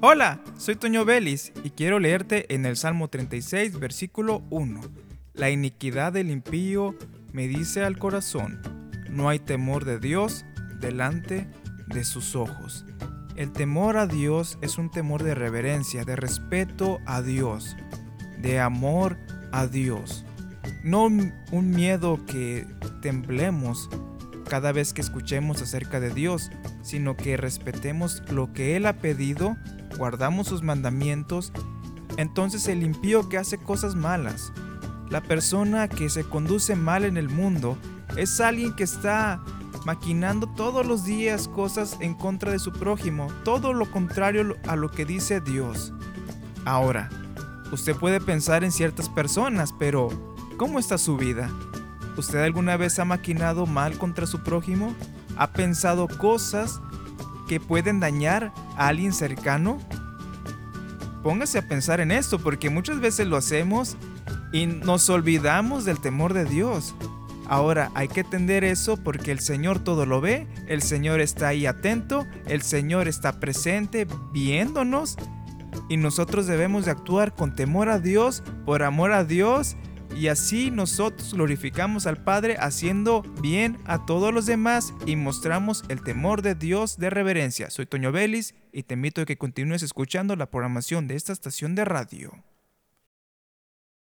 Hola, soy Toño Vélez y quiero leerte en el Salmo 36, versículo 1. La iniquidad del impío me dice al corazón, no hay temor de Dios delante de sus ojos. El temor a Dios es un temor de reverencia, de respeto a Dios, de amor a Dios. No un miedo que temblemos cada vez que escuchemos acerca de Dios, sino que respetemos lo que Él ha pedido guardamos sus mandamientos, entonces el impío que hace cosas malas, la persona que se conduce mal en el mundo, es alguien que está maquinando todos los días cosas en contra de su prójimo, todo lo contrario a lo que dice Dios. Ahora, usted puede pensar en ciertas personas, pero ¿cómo está su vida? ¿Usted alguna vez ha maquinado mal contra su prójimo? ¿Ha pensado cosas que pueden dañar a alguien cercano? Póngase a pensar en esto porque muchas veces lo hacemos y nos olvidamos del temor de Dios. Ahora hay que entender eso porque el Señor todo lo ve, el Señor está ahí atento, el Señor está presente viéndonos y nosotros debemos de actuar con temor a Dios, por amor a Dios y así nosotros glorificamos al Padre haciendo bien a todos los demás y mostramos el temor de Dios de reverencia. Soy Toño Vélez y te invito a que continúes escuchando la programación de esta estación de radio.